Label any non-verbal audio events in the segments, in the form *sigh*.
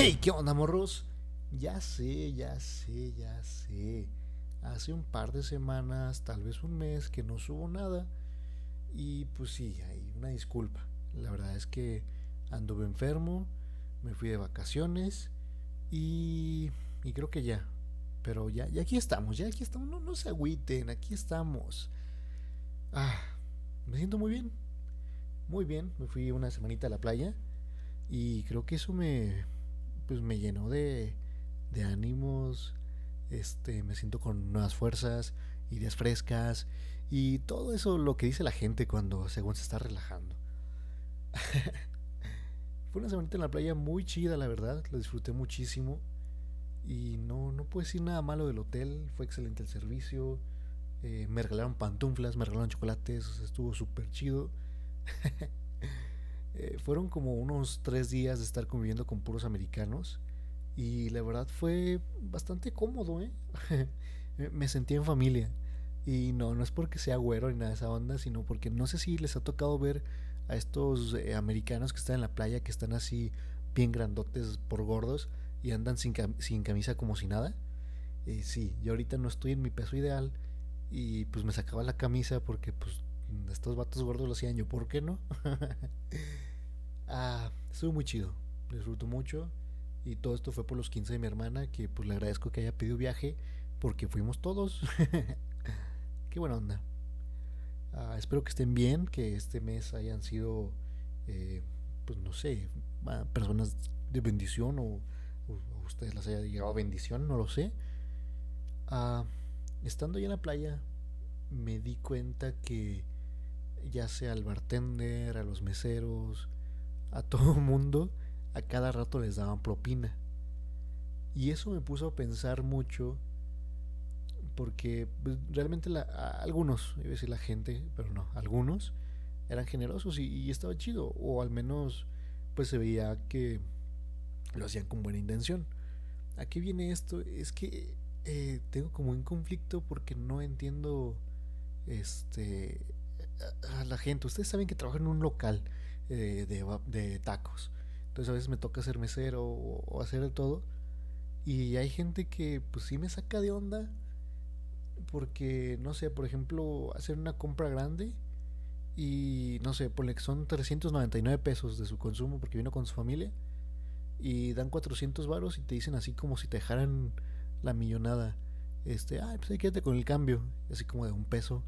Hey, ¿qué onda, morros? Ya sé, ya sé, ya sé. Hace un par de semanas, tal vez un mes, que no subo nada. Y pues sí, hay una disculpa. La verdad es que anduve enfermo, me fui de vacaciones y, y creo que ya. Pero ya, ya aquí estamos, ya aquí estamos. No, no se agüiten, aquí estamos. Ah, me siento muy bien. Muy bien, me fui una semanita a la playa y creo que eso me, pues me llenó de, de ánimos, este, me siento con nuevas fuerzas, ideas frescas y todo eso lo que dice la gente cuando según se está relajando. *laughs* Fue una semanita en la playa muy chida, la verdad, lo disfruté muchísimo y no, no puedo decir nada malo del hotel, fue excelente el servicio, eh, me regalaron pantuflas, me regalaron chocolates, estuvo súper chido. *laughs* Eh, fueron como unos tres días de estar conviviendo con puros americanos y la verdad fue bastante cómodo, ¿eh? *laughs* me sentí en familia. Y no, no es porque sea güero ni nada de esa onda, sino porque no sé si les ha tocado ver a estos eh, americanos que están en la playa, que están así bien grandotes por gordos y andan sin, sin camisa como si nada. Y sí, yo ahorita no estoy en mi peso ideal y pues me sacaba la camisa porque pues estos vatos gordos lo hacían yo, ¿por qué no? *laughs* ah, estuvo muy chido, disfruto mucho y todo esto fue por los 15 de mi hermana, que pues le agradezco que haya pedido viaje porque fuimos todos. *laughs* qué buena onda. Ah, espero que estén bien, que este mes hayan sido, eh, pues no sé, personas de bendición o, a ustedes les haya llegado bendición, no lo sé. Ah, estando allá en la playa, me di cuenta que ya sea al bartender, a los meseros, a todo *laughs* mundo, a cada rato les daban propina. Y eso me puso a pensar mucho porque pues, realmente la, algunos, iba a decir la gente, pero no, algunos eran generosos y, estaba chido, o al menos pues se veía que lo hacían con buena intención. ¿A qué viene esto? Es que eh, tengo como un conflicto porque no entiendo este a la gente. Ustedes saben que trabajo en un local eh, de, tacos. Entonces a veces me toca ser mesero o, hacer de todo. Y hay gente que pues sí me saca de onda. Porque, no sé, por ejemplo, hacer una compra grande. Y no sé, ponle que son 399 pesos de su consumo porque vino con su familia. Y dan 400 varos y te dicen así como si te dejaran la millonada. Este, ay, pues ahí quédate con el cambio. Así como de un peso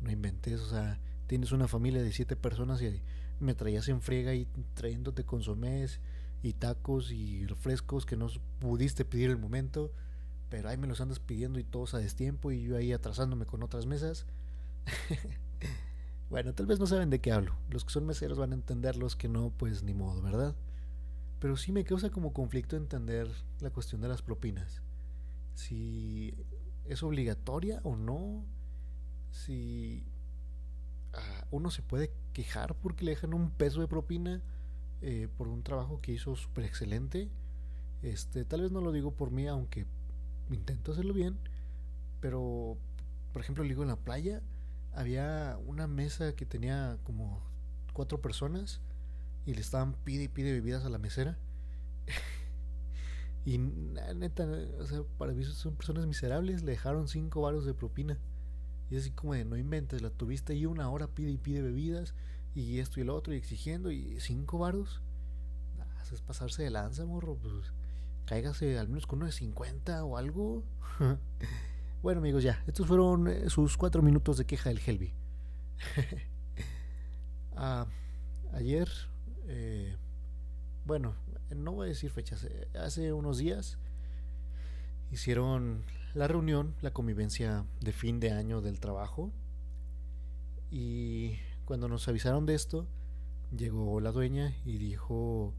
no inventes, o sea, tienes una familia de siete personas y me traías en friega y trayéndote consomés y tacos y refrescos que no pudiste pedir el momento, pero ahí me los andas pidiendo y todos a destiempo y yo ahí atrasándome con otras mesas. *laughs* bueno, tal vez no saben de qué hablo. Los que son meseros van a entender, los que no, pues ni modo, ¿verdad? Pero sí me causa como conflicto entender la cuestión de las propinas. Si es obligatoria o no si uno se puede quejar porque le dejan un peso de propina eh, por un trabajo que hizo súper excelente. Este, tal vez no lo digo por mí, aunque intento hacerlo bien. Pero, por ejemplo, digo en la playa había una mesa que tenía como cuatro personas y le estaban pide y pide bebidas a la mesera. *laughs* y neta, o sea, para mí son personas miserables, le dejaron cinco varos de propina. Y es así como de no inventes, la tuviste ahí una hora, pide y pide bebidas, y esto y lo otro, y exigiendo, y cinco varos. Ah, es pasarse de lanza, morro. Pues cáigase al menos con uno de 50 o algo. *laughs* bueno, amigos, ya. Estos fueron eh, sus cuatro minutos de queja del Helby. *laughs* ah, ayer, eh, bueno, no voy a decir fechas, eh, hace unos días hicieron la reunión, la convivencia de fin de año del trabajo. Y cuando nos avisaron de esto, llegó la dueña y dijo,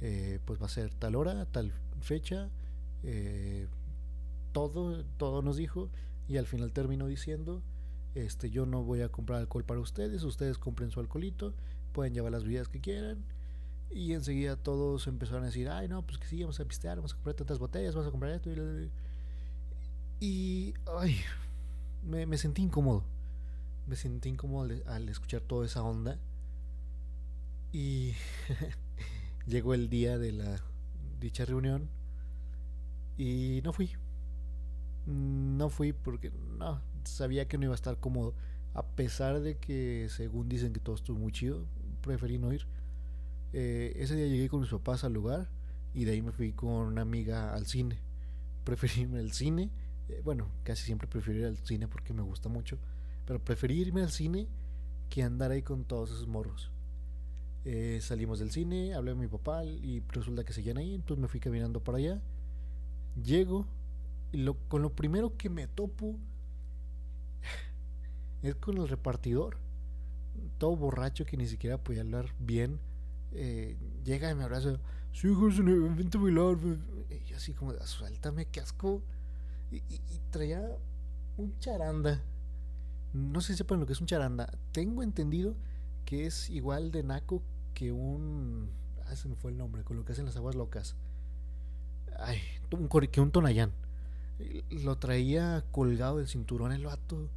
eh, pues va a ser tal hora, tal fecha, eh, todo, todo nos dijo y al final terminó diciendo, este, yo no voy a comprar alcohol para ustedes, ustedes compren su alcoholito, pueden llevar las bebidas que quieran. Y enseguida todos empezaron a decir, ay no, pues que sí, vamos a pistear, vamos a comprar tantas botellas, vamos a comprar esto. Y y ay, me, sentí incómodo. Me sentí incómodo al, escuchar toda esa onda. Y *laughs* llegó el día de la, dicha reunión y no fui. No fui porque no, sabía que no iba a estar cómodo. A pesar de que, según dicen que todo estuvo muy chido, preferí no ir. Eh, ese día llegué con mis papás al lugar y de ahí me fui con una amiga al cine. *laughs* Preferí irme al cine. Eh, bueno, casi siempre prefiero ir al cine porque me gusta mucho. Pero preferí irme al cine que andar ahí con todos esos morros. Eh, salimos del cine, hablé con mi papá y resulta que seguían ahí, entonces me fui caminando para allá. Llego y lo, con lo primero que me topo *laughs* es con el repartidor. Todo borracho que ni siquiera podía hablar bien. Eh, llega y me abraza. Sí, José, vente a bailar. Y así como, suéltame, qué asco. Y, traía un charanda. No sé si sepan lo que es un charanda. Tengo entendido que es igual de naco que un. Ah, se me fue el nombre, con lo que hacen las aguas locas. Ay, un, que un tonayán. Lo traía colgado del cinturón el vato.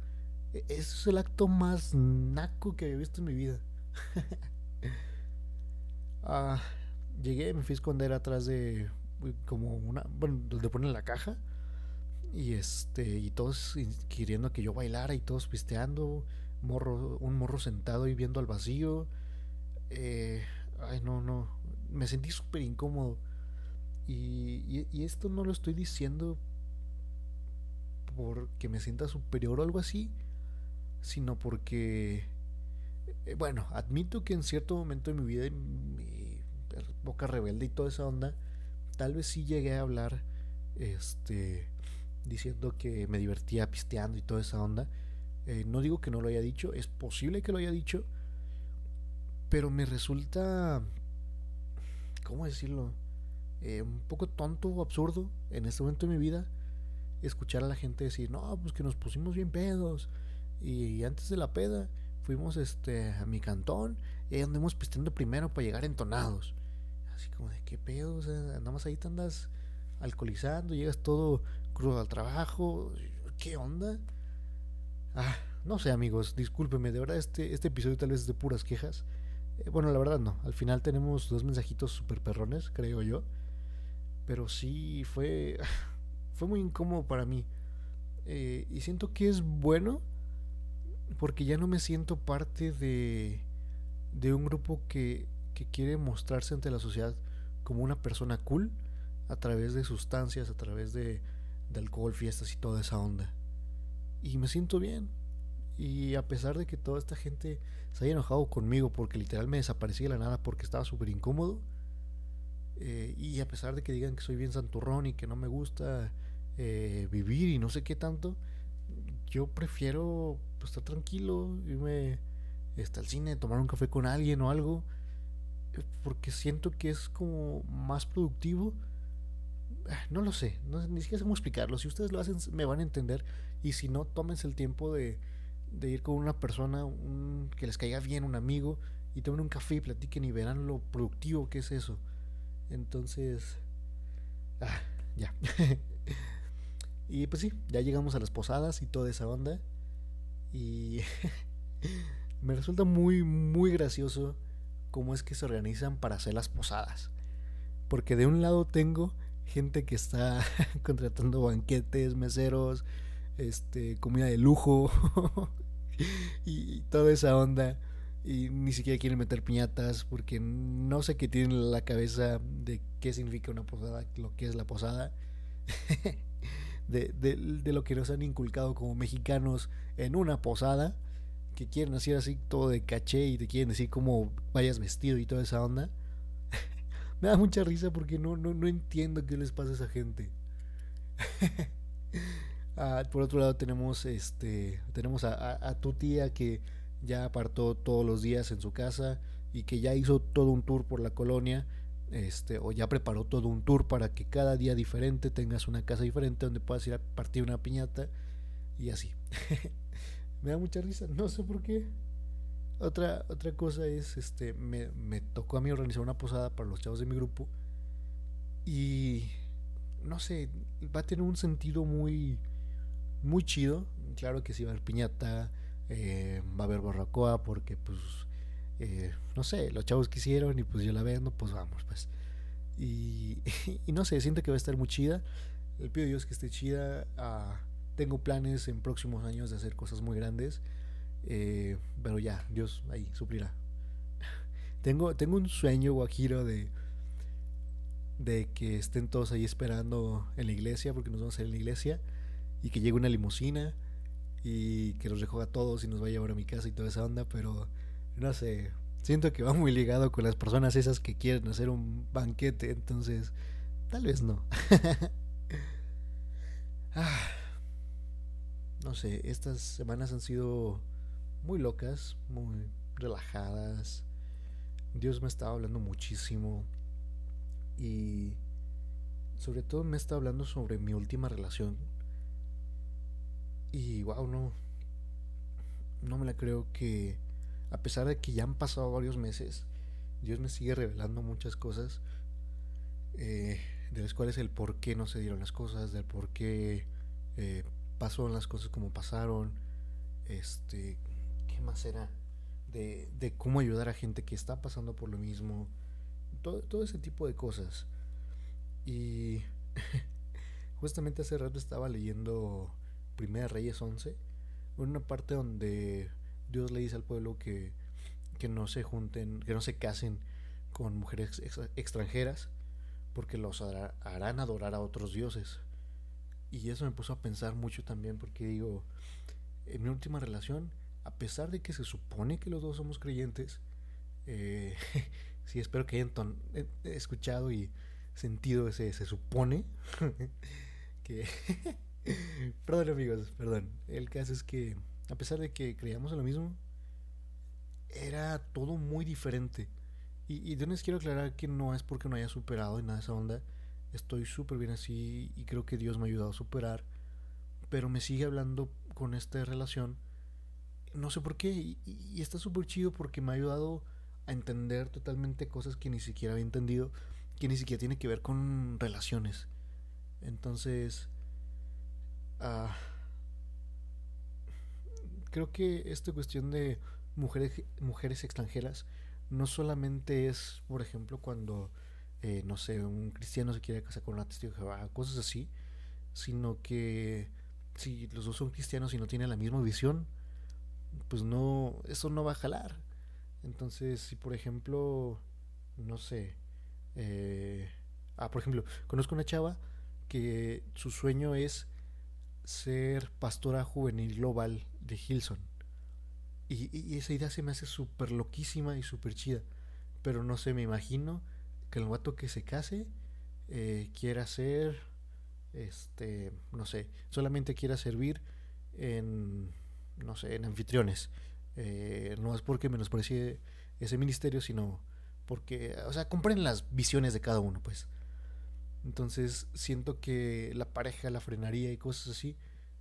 E, es el acto más naco que he visto en mi vida. *laughs* ah, llegué, me fui a esconder atrás de como una, bueno, donde ponen la caja y este y todos queriendo que yo bailara y todos pisteando, morro, un morro sentado y viendo al vacío. Eh, ay, no, no, me sentí súper incómodo. Y, y, esto no lo estoy diciendo porque me sienta superior o algo así, sino porque, eh, bueno, admito que en cierto momento de mi vida, mi boca rebelde y toda esa onda, tal vez sí llegué a hablar, este, diciendo que me divertía pisteando y toda esa onda. Eh, no digo que no lo haya dicho, es posible que lo haya dicho, pero me resulta, ¿cómo decirlo? Eh, un poco tonto o absurdo en este momento de mi vida escuchar a la gente decir, no, pues que nos pusimos bien pedos. Y antes de la peda fuimos este, a mi cantón y ahí andamos pisteando primero para llegar entonados. Así como de qué pedo, o sea, andamos ahí te andas alcoholizando, llegas todo crudo al trabajo, ¿qué onda? Ah, no sé amigos, discúlpenme, de verdad este, este episodio tal vez es de puras quejas. Eh, bueno, la verdad no, al final tenemos dos mensajitos super perrones, creo yo. Pero sí fue, *laughs* fue muy incómodo para mí. Eh, y siento que es bueno porque ya no me siento parte de, de un grupo que, que quiere mostrarse ante la sociedad como una persona cool a través de sustancias, a través de, de alcohol, fiestas y toda esa onda. Y me siento bien. Y a pesar de que toda esta gente se haya enojado conmigo porque literal me desaparecí de la nada porque estaba súper incómodo, eh, y a pesar de que digan que soy bien santurrón y que no me gusta eh, vivir y no sé qué tanto, yo prefiero pues, estar tranquilo, irme este, al cine, tomar un café con alguien o algo, eh, porque siento que es como más productivo. Ah, no lo sé, no, ni siquiera sé cómo explicarlo. Si ustedes lo hacen, me van a entender. Y si no, tómense el tiempo de, de ir con una persona que les caiga bien, un amigo, y tomen un café y platiquen y verán lo productivo que es eso. Entonces, ah, ya. *laughs* y pues sí, ya llegamos a las posadas y toda esa onda. Y *laughs* me resulta muy, muy gracioso cómo es que se organizan para hacer las posadas. Porque de un lado tengo gente que está *laughs* contratando banquetes, meseros, este, comida de lujo *laughs* y toda esa onda y ni siquiera quieren meter piñatas porque no sé qué tienen en la cabeza de qué significa una posada, lo que es la posada, *laughs* de, de, lo que nos han inculcado como mexicanos en una posada, que quieren hacer así todo de caché y te quieren decir cómo vayas vestido y toda esa onda. Me da mucha risa porque no, no, no entiendo qué les pasa a esa gente. *laughs* ah, por otro lado tenemos este tenemos a, a tu tía que ya apartó todos los días en su casa y que ya hizo todo un tour por la colonia, este, o ya preparó todo un tour para que cada día diferente tengas una casa diferente donde puedas ir a partir una piñata y así. *laughs* me da mucha risa, no sé por qué. Otra, otra cosa es, este, me, me tocó a mí organizar una posada para los chavos de mi grupo y no sé, va a tener un sentido muy, muy chido. Claro que sí va a haber piñata, eh, va a haber barracoa porque pues eh, no sé, los chavos quisieron y pues yo la vendo, pues vamos, pues. Y, *laughs* no sé, siento que va a estar muy chida. Le pido a Dios que esté chida. Uh, tengo planes en próximos años de hacer cosas muy grandes. Eh, pero ya, Dios ahí suplirá. tengo, tengo un sueño, Guajiro, de, de que estén todos ahí esperando en la iglesia, porque nos vamos a hacer en la iglesia, y que llegue una limusina y que los recoja a todos y nos vaya a llevar a mi casa y toda esa onda, pero no sé, siento que va muy ligado con las personas esas que quieren hacer un banquete, entonces tal vez no. *laughs* ah no sé, estas semanas han sido muy locas, muy relajadas. Dios me estaba hablando muchísimo y sobre todo me está hablando sobre mi última relación. Y wow, no no me la creo que a pesar de que ya han pasado varios meses, Dios me sigue revelando muchas cosas eh, de las cuales el por qué no se dieron las cosas, del por qué eh, pasó las cosas como pasaron, este, ¿qué más era? De, de cómo ayudar a gente que está pasando por lo mismo, todo, todo ese tipo de cosas. Y *laughs* justamente hace rato estaba leyendo Primera Reyes 11, una parte donde Dios le dice al pueblo que, que no se junten, que no se casen con mujeres extranjeras, porque los harán adorar a otros dioses. Y eso me puso a pensar mucho también porque digo, en mi última relación, a pesar de que se supone que los dos somos creyentes, eh, *laughs* sí espero que hayan escuchado y sentido ese se supone *laughs* que... *laughs* perdón amigos, perdón. El caso es que a pesar de que creíamos en lo mismo, era todo muy diferente. Y, y de quiero aclarar que no es porque no haya superado en nada esa onda, estoy súper bien así y creo que Dios me ha ayudado a superar, pero me sigue hablando con esta relación, no sé por qué, y, está súper chido porque me ha ayudado a entender totalmente cosas que ni siquiera había entendido, que ni siquiera tiene que ver con relaciones. Entonces, ah, creo que esta cuestión de mujeres, mujeres extranjeras no solamente es, por ejemplo, cuando eh, no sé, un cristiano se quiere casar con una testigo de Jehová, cosas así, sino que si los dos son cristianos y no tienen la misma visión, pues no, eso no va a jalar. Entonces, si por ejemplo, no sé, eh, ah, por ejemplo, conozco una chava que su sueño es ser pastora juvenil global de Hilson. Y, esa idea se me hace súper loquísima y súper chida. Pero no sé, me imagino que el guato que se case eh, quiera ser, este, no sé, solamente quiera servir en, no sé, en anfitriones. Eh, no es porque menosprecie ese ministerio, sino porque, o sea, compren las visiones de cada uno, pues. Entonces siento que la pareja la frenaría y cosas así.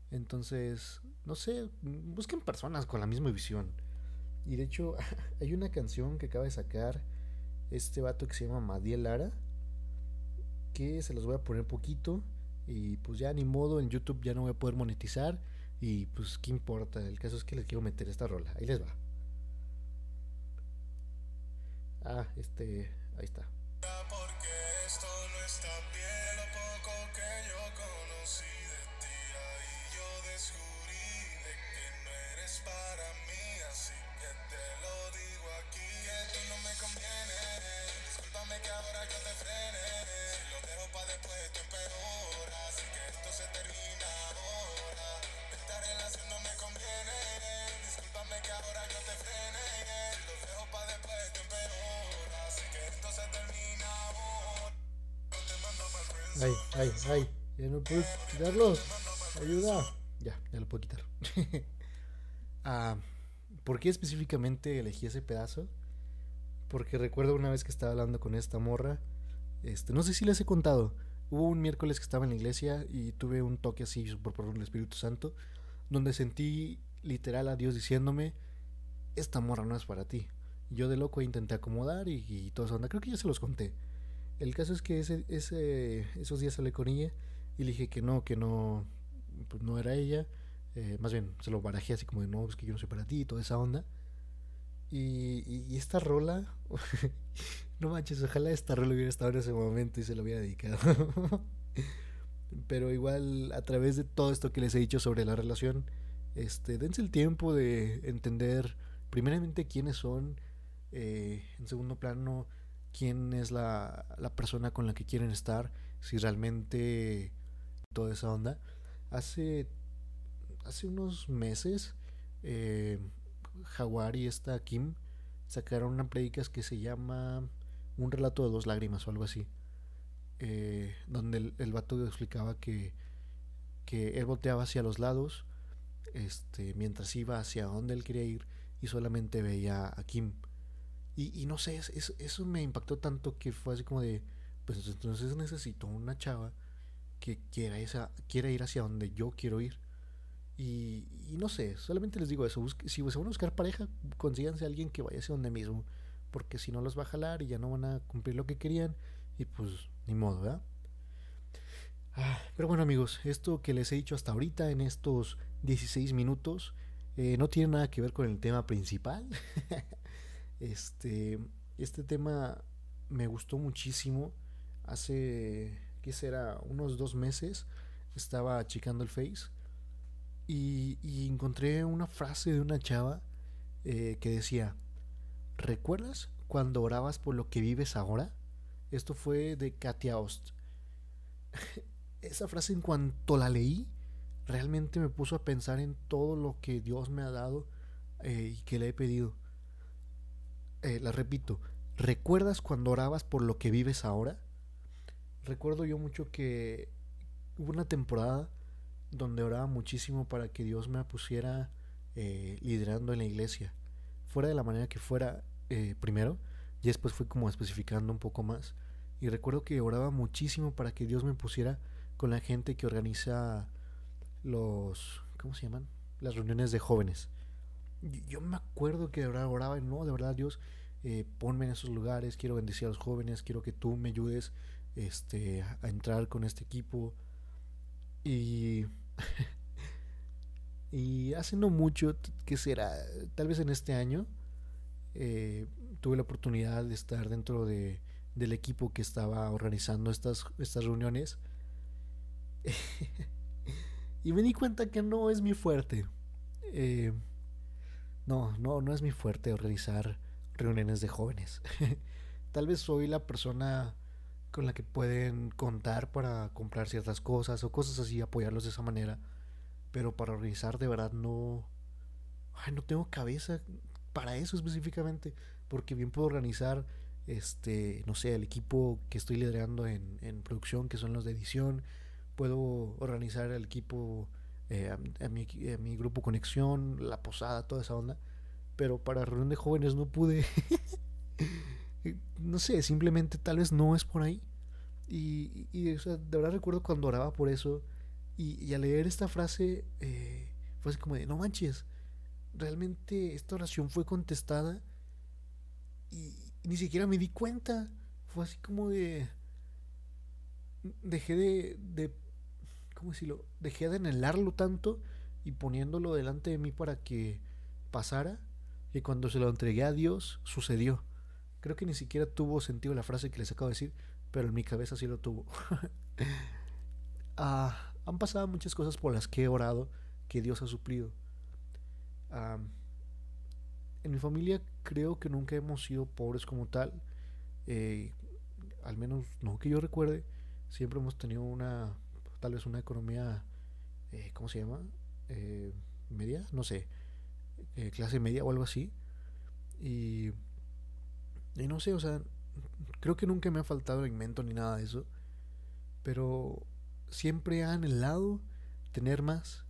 Entonces, no sé, busquen personas con la misma visión. Y de hecho, *laughs* hay una canción que acaba de sacar este vato que se llama Madiel Lara, que se los voy a poner poquito y pues ya ni modo, en YouTube ya no voy a poder monetizar y pues qué importa, el caso es que les quiero meter esta rola, ahí les va. Ah, este, ahí está. Ay, ay, ay. Ya no puedo quitarlo. Ayuda. Ya, ya lo puedo quitar. *laughs* ah, ¿Por qué específicamente elegí ese pedazo? Porque recuerdo una vez que estaba hablando con esta morra. Este, no sé si les he contado. Hubo un miércoles que estaba en la iglesia y tuve un toque así por, por el Espíritu Santo. Donde sentí literal a Dios diciéndome: Esta morra no es para ti. Yo de loco intenté acomodar y, y todo eso. Creo que ya se los conté. El caso es que ese, ese, esos días hablé con ella y le dije que no, que no, pues no era ella. Eh, más bien, se lo barajé así como de no, es que yo no soy para ti y toda esa onda. Y, y, esta rola *laughs* No manches, ojalá esta rol hubiera estado en ese momento y se lo hubiera dedicado. *laughs* Pero igual, a través de todo esto que les he dicho sobre la relación, este, dense el tiempo de entender, primeramente, quiénes son, eh, en segundo plano, quién es la, la persona con la que quieren estar, si realmente toda esa onda. Hace, hace unos meses, eh, Jaguar y esta Kim sacaron una predicas que se llama Un relato de dos lágrimas o algo así. Eh, donde el, el, vato explicaba que, que él volteaba hacia los lados este, mientras iba hacia donde él quería ir y solamente veía a Kim. Y, no sé, es, eso me impactó tanto que fue así como de, pues entonces necesito una chava que quiera, esa, quiera ir hacia donde yo quiero ir. Y, y, no sé, solamente les digo eso. Busque, si se van a buscar pareja, consíganse a alguien que vaya hacia donde mismo. Porque si no los va a jalar y ya no van a cumplir lo que querían. Y pues, ni modo, ¿verdad? Ah, pero bueno, amigos, esto que les he dicho hasta ahorita en estos 16 minutos eh, no tiene nada que ver con el tema principal. *laughs* este, este tema me gustó muchísimo. Hace, ¿qué será? Unos dos meses estaba checando el Face y, y encontré una frase de una chava eh, que decía, ¿recuerdas cuando orabas por lo que vives ahora? Esto fue de Katia Ost. *laughs* Esa frase en cuanto la leí, realmente me puso a pensar en todo lo que Dios me ha dado eh, y que le he pedido. Eh, la repito, ¿recuerdas cuando orabas por lo que vives ahora? Recuerdo yo mucho que hubo una temporada donde oraba muchísimo para que Dios me pusiera eh, liderando en la iglesia. Fuera de la manera que fuera eh, primero, y después fue como especificando un poco más. Y recuerdo que oraba muchísimo para que Dios me pusiera con la gente que organiza los, ¿cómo se llaman? Las reuniones de jóvenes. Yo me acuerdo que oraba, oraba no, de verdad Dios, eh, ponme en esos lugares, quiero bendecir a los jóvenes, quiero que tú me ayudes este, a entrar con este equipo. Y *laughs* y hace no mucho, que será, tal vez en este año, eh, tuve la oportunidad de estar dentro de, del equipo que estaba organizando estas, estas reuniones. *laughs* y me di cuenta que no es mi fuerte. Eh, no, no, no es mi fuerte organizar reuniones de jóvenes. *laughs* tal vez soy la persona con la que pueden contar para comprar ciertas cosas o cosas así, apoyarlos de esa manera. Pero para organizar de verdad no... Ay, no tengo cabeza para eso específicamente. Porque bien puedo organizar, este, no sé, el equipo que estoy liderando en, en producción, que son los de edición. Puedo organizar el equipo, eh, a, mi, a mi grupo conexión, la posada, toda esa onda. Pero para reunión de jóvenes no pude. *laughs* no sé, simplemente tal vez no es por ahí. Y, y de verdad recuerdo cuando oraba por eso y, y al leer esta frase eh, fue así como de, no manches, realmente esta oración fue contestada y, y ni siquiera me di cuenta. Fue así como de... Dejé de, de... ¿Cómo decirlo? Dejé de anhelarlo tanto y poniéndolo delante de mí para que pasara. Y cuando se lo entregué a Dios, sucedió. Creo que ni siquiera tuvo sentido la frase que les acabo de decir, pero en mi cabeza sí lo tuvo. *laughs* ah, han pasado muchas cosas por las que he orado que Dios ha suplido. En mi familia creo que nunca hemos sido pobres como tal. Eh, al menos no que yo recuerde. Siempre hemos tenido una, tal vez una economía, eh, ¿cómo se llama? Eh, media, no sé, eh, clase media o algo así. Y y no sé, o sea, creo que nunca me ha faltado alimento ni nada de eso. Pero siempre han anhelado tener más.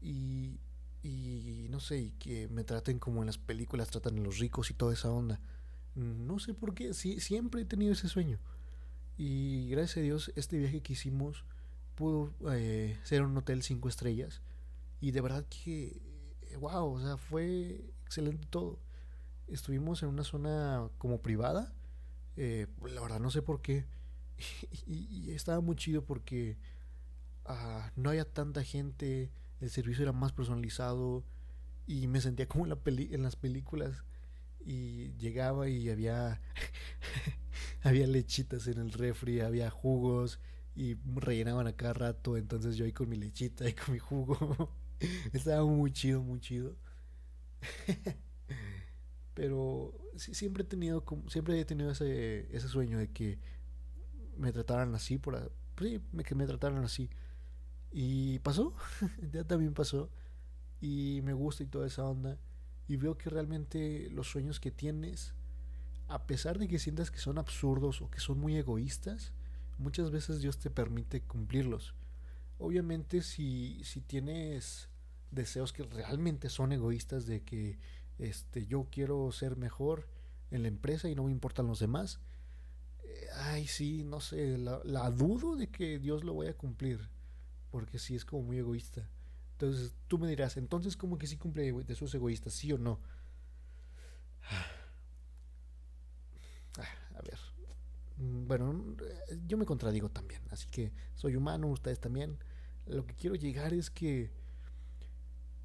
Y, y no sé, y que me traten como en las películas tratan a los ricos y toda esa onda. No sé por qué, sí, siempre he tenido ese sueño. Y gracias a Dios, este viaje que hicimos pudo eh, ser un hotel cinco estrellas. Y de verdad que, wow, o sea, fue excelente todo estuvimos en una zona como privada. Eh, la verdad no sé por qué. *laughs* y, estaba muy chido porque uh, no había tanta gente, el servicio era más personalizado y me sentía como en, la peli en las películas. y llegaba y había *laughs* había lechitas en el refri, había jugos y rellenaban a cada rato, entonces yo ahí con mi lechita y con mi jugo. *laughs* *laughs* Estaba muy chido, muy chido. *laughs* Pero siempre he tenido siempre he tenido ese, ese sueño de que me trataran así por sí, que me trataran así. Y pasó, *laughs* ya también pasó y me gusta y toda esa onda y veo que realmente los sueños que tienes a pesar de que sientas que son absurdos o que son muy egoístas, muchas veces Dios te permite cumplirlos. Obviamente si, si tienes deseos que realmente son egoístas de que este, yo quiero ser mejor en la empresa y no me importan los demás, eh, ay sí, no sé, la, dudo de que Dios lo vaya a cumplir, porque sí es como muy egoísta. Entonces tú me dirás, entonces como que sí cumple de sus egoístas, sí o no. Ah, a ver. Mm, bueno, yo me contradigo también, así que soy humano, ustedes también. Lo que quiero llegar es que...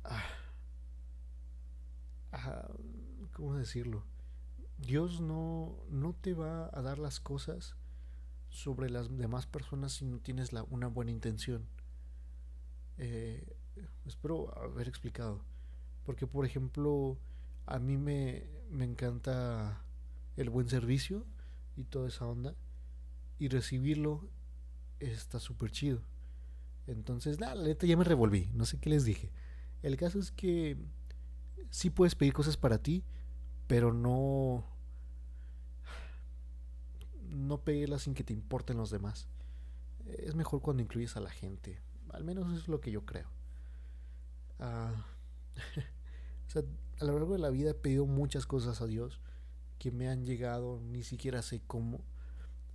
Ah, ah, ¿Cómo decirlo? Dios no, no te va a dar las cosas sobre las demás personas si no tienes la, una buena intención. Eh, espero haber explicado. Porque, por ejemplo, a mí me, me encanta el buen servicio y toda esa onda. Y recibirlo está súper chido. Entonces, la neta ya me revolví. No sé qué les dije. El caso es que sí puedes pedir cosas para ti, pero no. No pedirlas sin que te importen los demás. Es mejor cuando incluyes a la gente. Al menos eso es lo que yo creo. Ah, *laughs* o sea, a lo largo de la vida he pedido muchas cosas a Dios que me han llegado, ni siquiera sé cómo.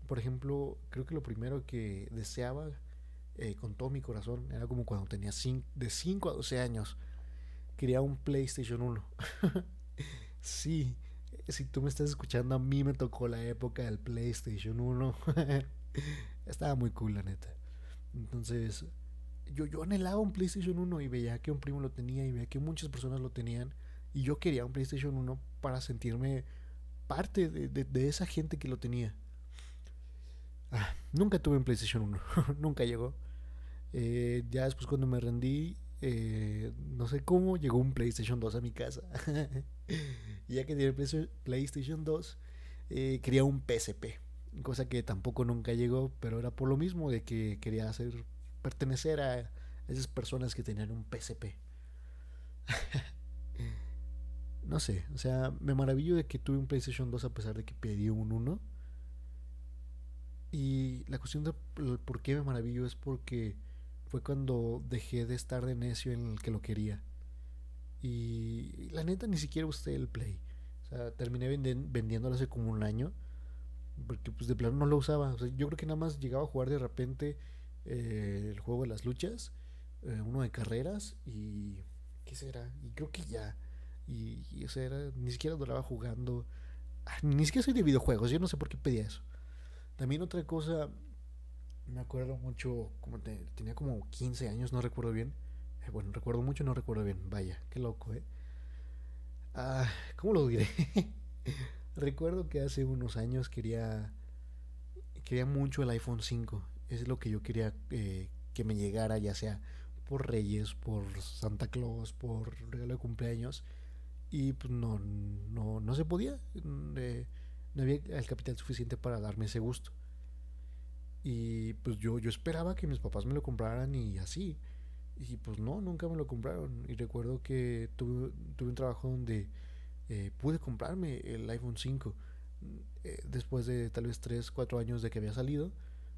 Por ejemplo, creo que lo primero que deseaba eh, con todo mi corazón era como cuando tenía de 5 a 12 años. Quería un PlayStation 1. *laughs* sí, si tú me estás escuchando, a mí me tocó la época del PlayStation 1. *laughs* Estaba muy cool, la neta. Entonces, yo, yo anhelaba un PlayStation 1 y veía que un primo lo tenía y veía que muchas personas lo tenían. Y yo quería un PlayStation 1 para sentirme parte de, esa gente que lo tenía. Ah, nunca tuve un PlayStation 1, *laughs* nunca llegó. Eh, ya después cuando me rendí, eh, no sé cómo, llegó un PlayStation 2 a mi casa. *laughs* y ya que tenía el PlayStation 2, eh, quería un PSP, cosa que tampoco nunca llegó, pero era por lo mismo de que quería hacer pertenecer a esas personas que tenían un PSP. *laughs* no sé, o sea, me maravillo de que tuve un PlayStation 2 a pesar de que pedí un 1. Y la cuestión de por qué me maravillo es porque fue cuando dejé de estar de necio en el que lo quería. Y la neta ni siquiera usé el Play. O terminé vendiéndolo hace como un año. Porque pues de plano no lo usaba. Yo creo que nada más llegaba a jugar de repente eh, el juego de las luchas. Eh, uno de carreras. Y... ¿Qué será? Y creo que ya. Y, y era, ni siquiera duraba jugando. Ah, ni siquiera soy de videojuegos, yo no sé por qué pedía eso. También otra cosa, me acuerdo mucho, como tenía como 15 años, no recuerdo bien. Eh, bueno, recuerdo mucho, no recuerdo bien. Vaya, qué loco, ¿eh? Ah, ¿Cómo lo diré? *laughs* recuerdo que hace unos años quería, quería mucho el iPhone 5. Es lo que yo quería eh, que me llegara, ya sea por Reyes, por Santa Claus, por regalo de cumpleaños y pues no, no, no se podía. Mm, eh, no había el capital suficiente para darme ese gusto. Y pues yo, yo esperaba que mis papás me lo compraran y así. Y pues no, nunca me lo compraron. Y recuerdo que tuve, tuve un trabajo donde eh, pude comprarme el iPhone 5 eh, después de tal vez 3, 4 años de que había salido.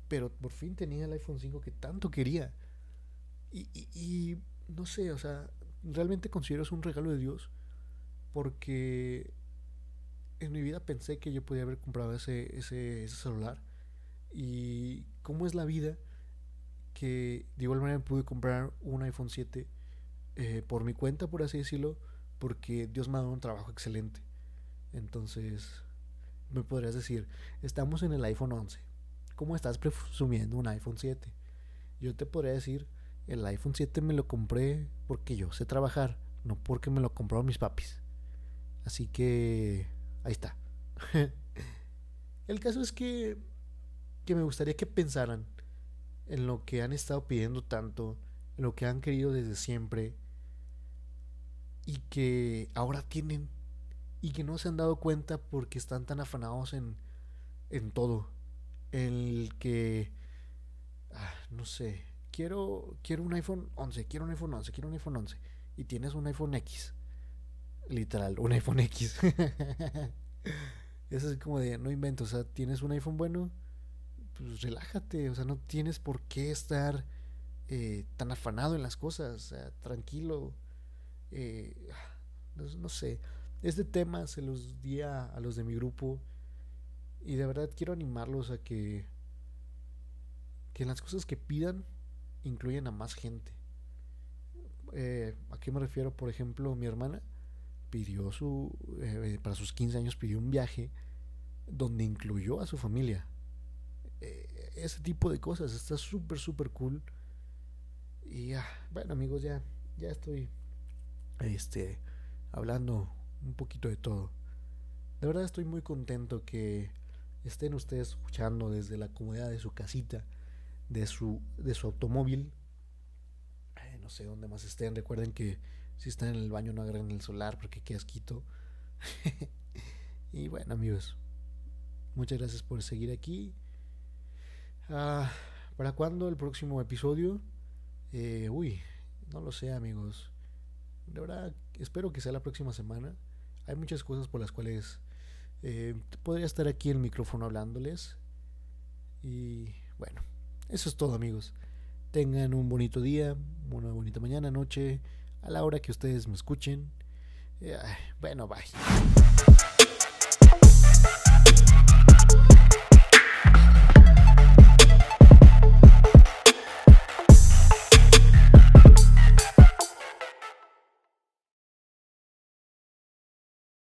Pero por fin tenía el iPhone 5 que tanto quería. Y, y, y no sé, o sea, realmente considero es un regalo de Dios porque en mi vida pensé que yo podía haber comprado ese, ese, celular. Y cómo es la vida que de igual manera pude comprar un iPhone 7 eh, por mi cuenta, por así decirlo, porque Dios me ha dado un trabajo excelente. Entonces, me podrías decir, estamos en el iPhone 11. ¿Cómo estás presumiendo un iPhone 7? Yo te podría decir, el iPhone 7 me lo compré porque yo sé trabajar, no porque me lo compraron mis papis. Así que ahí está. *laughs* El caso es que, que me gustaría que pensaran en lo que han estado pidiendo tanto, en lo que han querido desde siempre y que ahora tienen y que no se han dado cuenta porque están tan afanados en, en todo. El que, ah, no sé, quiero, quiero un iPhone 11, quiero un iPhone 11, quiero un iPhone 11 y tienes un iPhone X. Literal, un iPhone X. *laughs* es así como de, no invento, o sea, tienes un iPhone bueno, pues relájate, o sea, no tienes por qué estar eh, tan afanado en las cosas, tranquilo. Eh, no, sé, este tema se los di a, los de mi grupo y de verdad quiero animarlos a que, que las cosas que pidan incluyan a más gente. Eh, ¿A qué me refiero? Por ejemplo, mi hermana pidió su, eh, para sus 15 años pidió un viaje donde incluyó a su familia. Eh, ese tipo de cosas está súper, súper cool. Y ya, bueno amigos, ya, ya estoy este, hablando un poquito de todo. De verdad estoy muy contento que estén ustedes escuchando desde la comodidad de su casita, de su, de su automóvil. no sé dónde más estén. Recuerden que si están en el baño no agarren el solar porque qué asquito. *laughs* y bueno amigos, muchas gracias por seguir aquí. Ah, ¿Para cuándo el próximo episodio? Eh, uy, no lo sé amigos. De verdad, espero que sea la próxima semana. Hay muchas cosas por las cuales eh, podría estar aquí el micrófono hablándoles. Y bueno, eso es todo amigos. Tengan un bonito día, una bonita mañana, noche, a la hora que ustedes me escuchen. Eh, bueno, bye.